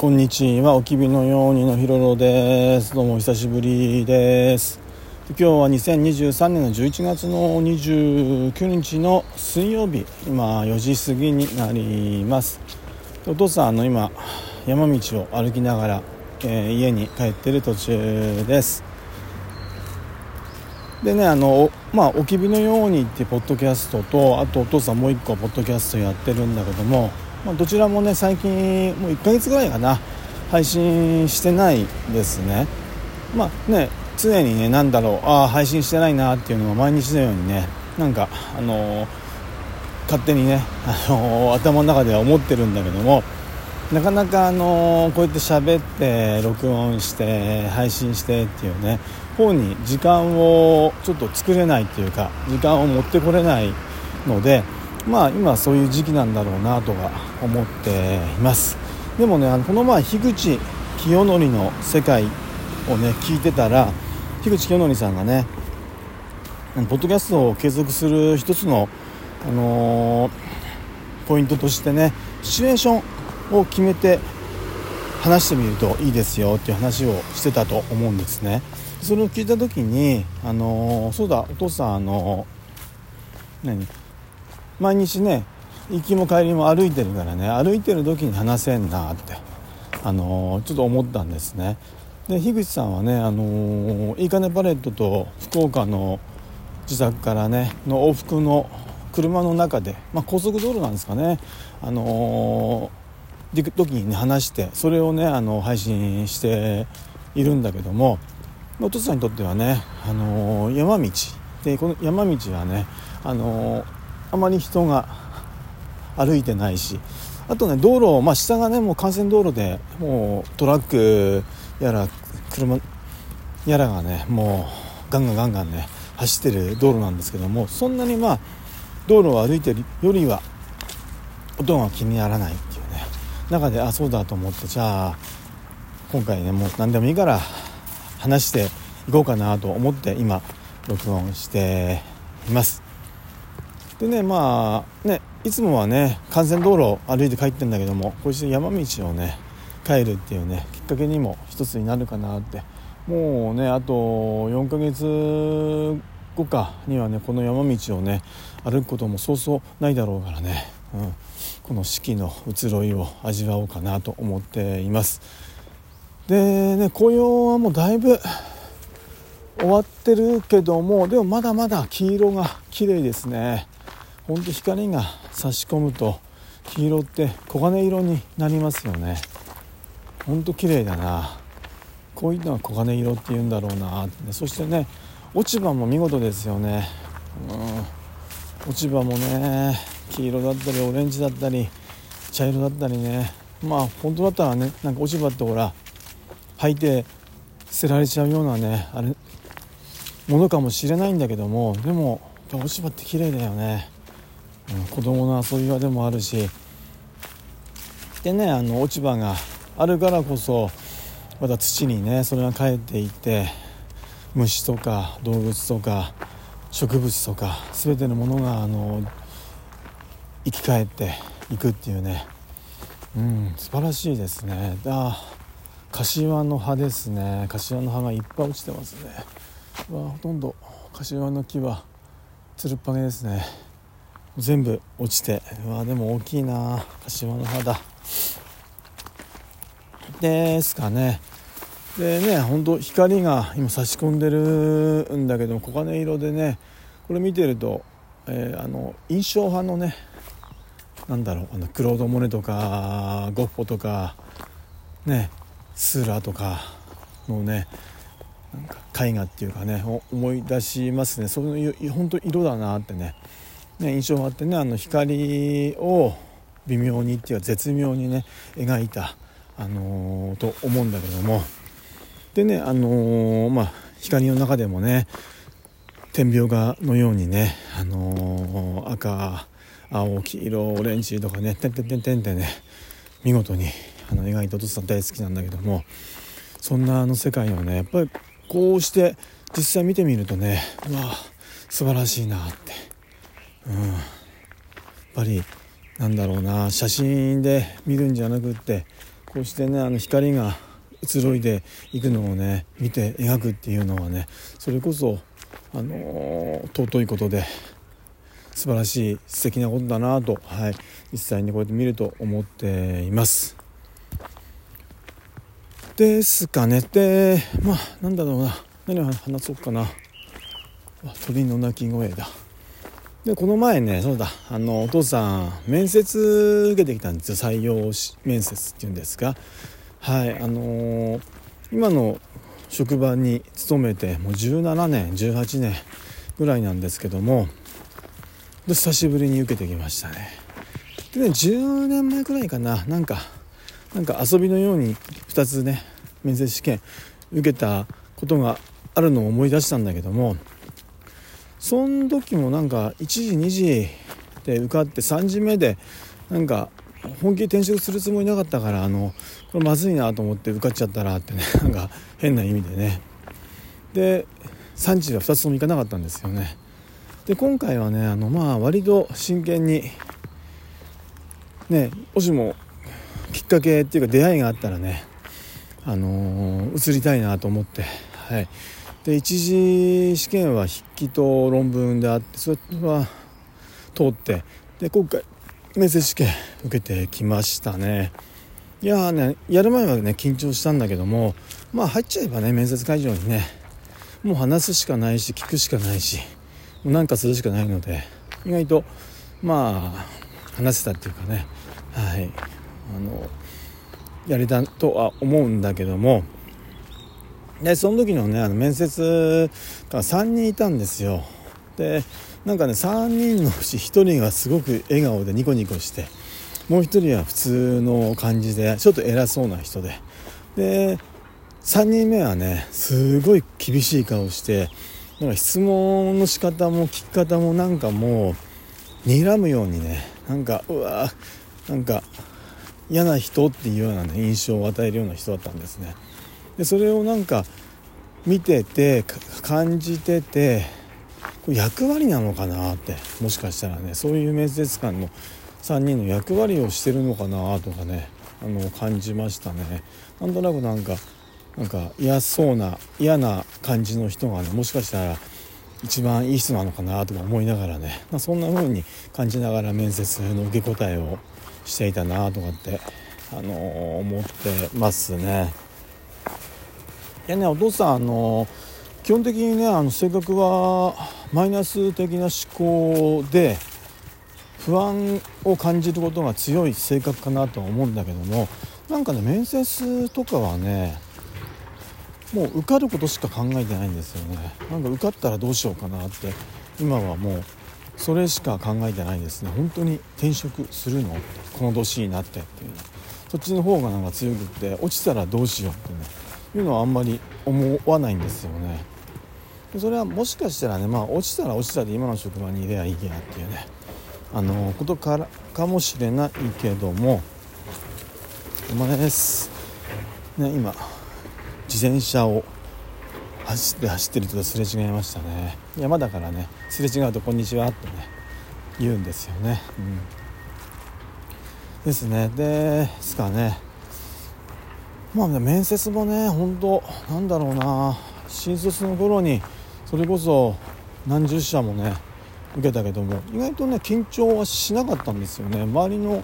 こんにちは。おきびのようにのひろろです。どうもお久しぶりです。今日は2023年の11月の29日の水曜日。今4時過ぎになります。お父さんあの今山道を歩きながら、えー、家に帰ってる途中です。でねあのまあおきびのようにってポッドキャストとあとお父さんもう一個ポッドキャストやってるんだけどもまあ、どちらもね最近もう1ヶ月ぐらいかな配信してないですね。まあね常にね何だろうああ配信してないなっていうのは毎日のようにねなんかあのー、勝手にね、あのー、頭の中では思ってるんだけどもなかなか、あのー、こうやって喋って録音して配信してっていうね方に時間をちょっと作れないっていうか時間を持ってこれないのでまあ今そういう時期なんだろうなとか思っています。でもねあのこの前樋口清則の世界をね聞いてたら樋口清則さんがねポッドキャストを継続する一つの、あのー、ポイントとしてねシチュエーションを決めて話してみるといいですよっていう話をしてたと思うんですね。それを聞いた時に、あのー、そうだお父さんあのー、何？毎日ね行きも帰りも歩いてるからね歩いてる時に話せんなって、あのー、ちょっと思ったんですね。で樋口さんはね、あのー、いいかねパレットと福岡の自宅からねの往復の車の中で、まあ、高速道路なんですかね、あのー、時にね話してそれをねあの配信しているんだけどもお父さんにとってはね、あのー、山道。でこの山道はね、あのーあまり人が歩いてないしあとね道路、まあ、下がねもう幹線道路でもうトラックやら車やらがねもうガンガンガンガンね走ってる道路なんですけどもそんなにまあ道路を歩いてるよりは音が気にならないっていうね。中であそうだと思ってじゃあ今回ねもう何でもいいから話していこうかなと思って今録音しています。でねまあねいつもはね幹線道路を歩いて帰ってんだけどもこうして山道をね帰るっていうねきっかけにも一つになるかなって。もうねあと4ヶ月後かにはねこの山道をね歩くこともそうそうないだろうからね、うん、この四季の移ろいを味わおうかなと思っています。でね紅葉はもうだいぶ終わってるけどもでもまだまだ黄色が綺麗ですね。ほんと光が差し込むと黄色って黄金色になりますよね。ほんと綺麗だな。こういうのは黄金色って言うんだろうなってそしてね落ち葉も見事ですよね。うん。落ち葉もね黄色だったりオレンジだったり茶色だったりね。まあ本当だったらねなんか落ち葉ってほら履いて捨てられちゃうようなねあれものかもしれないんだけどもでも落ち葉って綺麗だよね。うん、子供の遊び場でもあるし。でねあの落ち葉があるからこそまた土にねそれが帰っていって虫とか動物とか植物とか全てのものがあの生き返っていくっていうね。うん素晴らしいですね。あ柏の葉ですね。柏の葉がいっぱい落ちてますね。わほとんど柏の木はつるっぱげですね。全部落ちて。うわでも大きいな。柏の葉だですかね。でねほんと光が今差し込んでるんだけど黄金色でねこれ見てると、えー、あの印象派のねなんだろうあのクロード・モネとかゴッホとかねスーラーとかのねなんか絵画っていうかね思い出しますね。そういう本当色だなってね。ね、印象があってねあの光を微妙にっていうか絶妙にね描いた、あのー、と思うんだけども。でね、あのー、まあ、光の中でもね点描画のようにね、あのー、赤青黄色オレンジとかねてんてんてんてんってね見事にあの描いたお父さん大好きなんだけども。そんなあの世界をねやっぱりこうして実際見てみるとねうわ素晴らしいなってうん、やっぱりなんだろうな。写真で見るんじゃなくってこうしてねあの光が移ろいでいくのをね見て描くっていうのはねそれこそ、あのー、尊いことで素晴らしい素敵なことだなと、はい、実際にこうやって見ると思っています。ですかね。でまあなんだろうな。何を話そうかな。鳥の鳴き声だ。でこの前ねそうだあのお父さん面接受けてきたんですよ。採用面接っていうんですかはいあのー、今の職場に勤めてもう17年18年ぐらいなんですけども。で久しぶりに受けてきましたね。でね10年前くらいかな。なんかなんか遊びのように2つね面接試験受けたことがあるのを思い出したんだけども。その時もなんか1時2時で受かって3時目でなんか本気で転職するつもりなかったからあのこれまずいなと思って受かっちゃったらってね なんか変な意味でね。で3時は2つとも行かなかったんですよね。で今回はねあのまあ割と真剣にねもしもきっかけっていうか出会いがあったらねあのー、移りたいなと思ってはい。で一次試験は筆記と論文であってそれは通ってで今回面接試験受けてきましたね。いやねやる前はね緊張したんだけどもまあ入っちゃえばね面接会場にねもう話すしかないし聞くしかないしもうなんかするしかないので意外とまあ話せたっていうかねはいあのやれたとは思うんだけどもでその時のねあの面接が3人いたんですよ。でなんかね3人のうち1人がすごく笑顔でニコニコしてもう1人は普通の感じでちょっと偉そうな人で。で3人目はねすごい厳しい顔してなんか質問の仕方も聞き方もなんかもう睨むようにねなんかうわなんか嫌な人っていうような、ね、印象を与えるような人だったんですね。でそれをなんか見てて感じててこれ役割なのかなってもしかしたらねそういう面接官の3人の役割をしてるのかなとかねあの感じましたねなんとなくなんかなんか嫌そうな嫌な感じの人がねもしかしたら一番いい人なのかなとか思いながらね、まあ、そんな風に感じながら面接の受け答えをしていたなとかって、あのー、思ってますね。いやねお父さん、あの、基本的にねあの性格はマイナス的な思考で不安を感じることが強い性格かなとは思うんだけどもなんかね面接とかはねもう受かることしか考えてないんですよね。なんか受かったらどうしようかなって今はもうそれしか考えてないですね。本当に転職するの？この年になってっていう。そっちの方がなんか強くって落ちたらどうしようってね。いうのはあんまり思わないんですよね。それはもしかしたらねまあ落ちたら落ちたで今の職場にいればいいやっていうね。あのことからかもしれないけどもお前です。ね今自転車を走って走ってる人とすれ違いましたね。山だからねすれ違うと「こんにちは」ってね言うんですよね、うん、ですね。ですかね。まあ面接もね本当なんだろうな。新卒の頃にそれこそ何十社もね受けたけども意外とね緊張はしなかったんですよね。周りの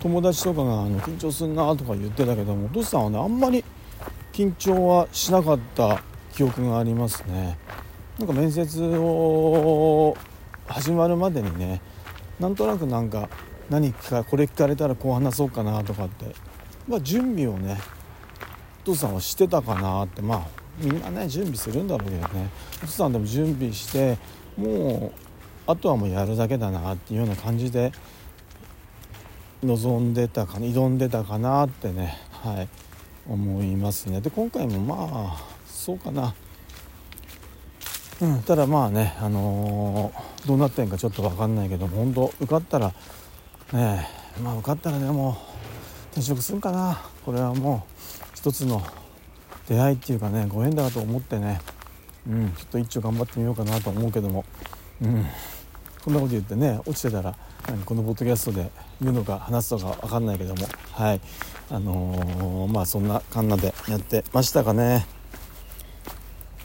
友達とかがあの緊張すんなとか言ってたけどもお父さんはねあんまり緊張はしなかった記憶がありますね。なんか面接を始まるまでにねなんとなくなんか何かこれ聞かれたらこう話そうかなとかって、まあ、準備をね父さんはしてたかなって。まあみんなね準備するんだろうけどね。お父さんでも準備してもうあとはもうやるだけだなっていうような感じで望んでたかな挑んでたかなってね。はい。思いますね。で今回もまあそうかな。うんただまあねあのー、どうなってんかちょっと分かんないけど本当受かったらねまあ受かったらねもう転職するかな。これはもう一つの出会いっていうかねご縁だと思ってねうんちょっと一丁頑張ってみようかなと思うけどもうん。こんなこと言ってね落ちてたら何このポッドキャストで言うのか話すのか分かんないけどもはい。あのー、まあそんなカンナでやってましたかね。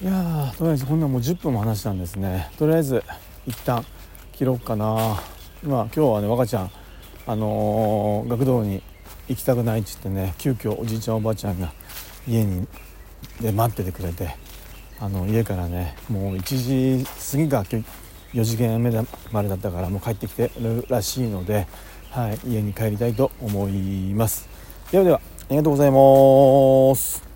いやとりあえずこんなもう10分も話したんですね。とりあえず一旦切ろうかな。まあ今日はね若ちゃんあのー、学童に行きたくないっつってね急遽おじいちゃんおばあちゃんが家にで待っててくれてあの家からねもう1時過ぎが4時間目までだったからもう帰ってきてるらしいので、はい、家に帰りたいと思います。ではではありがとうございます。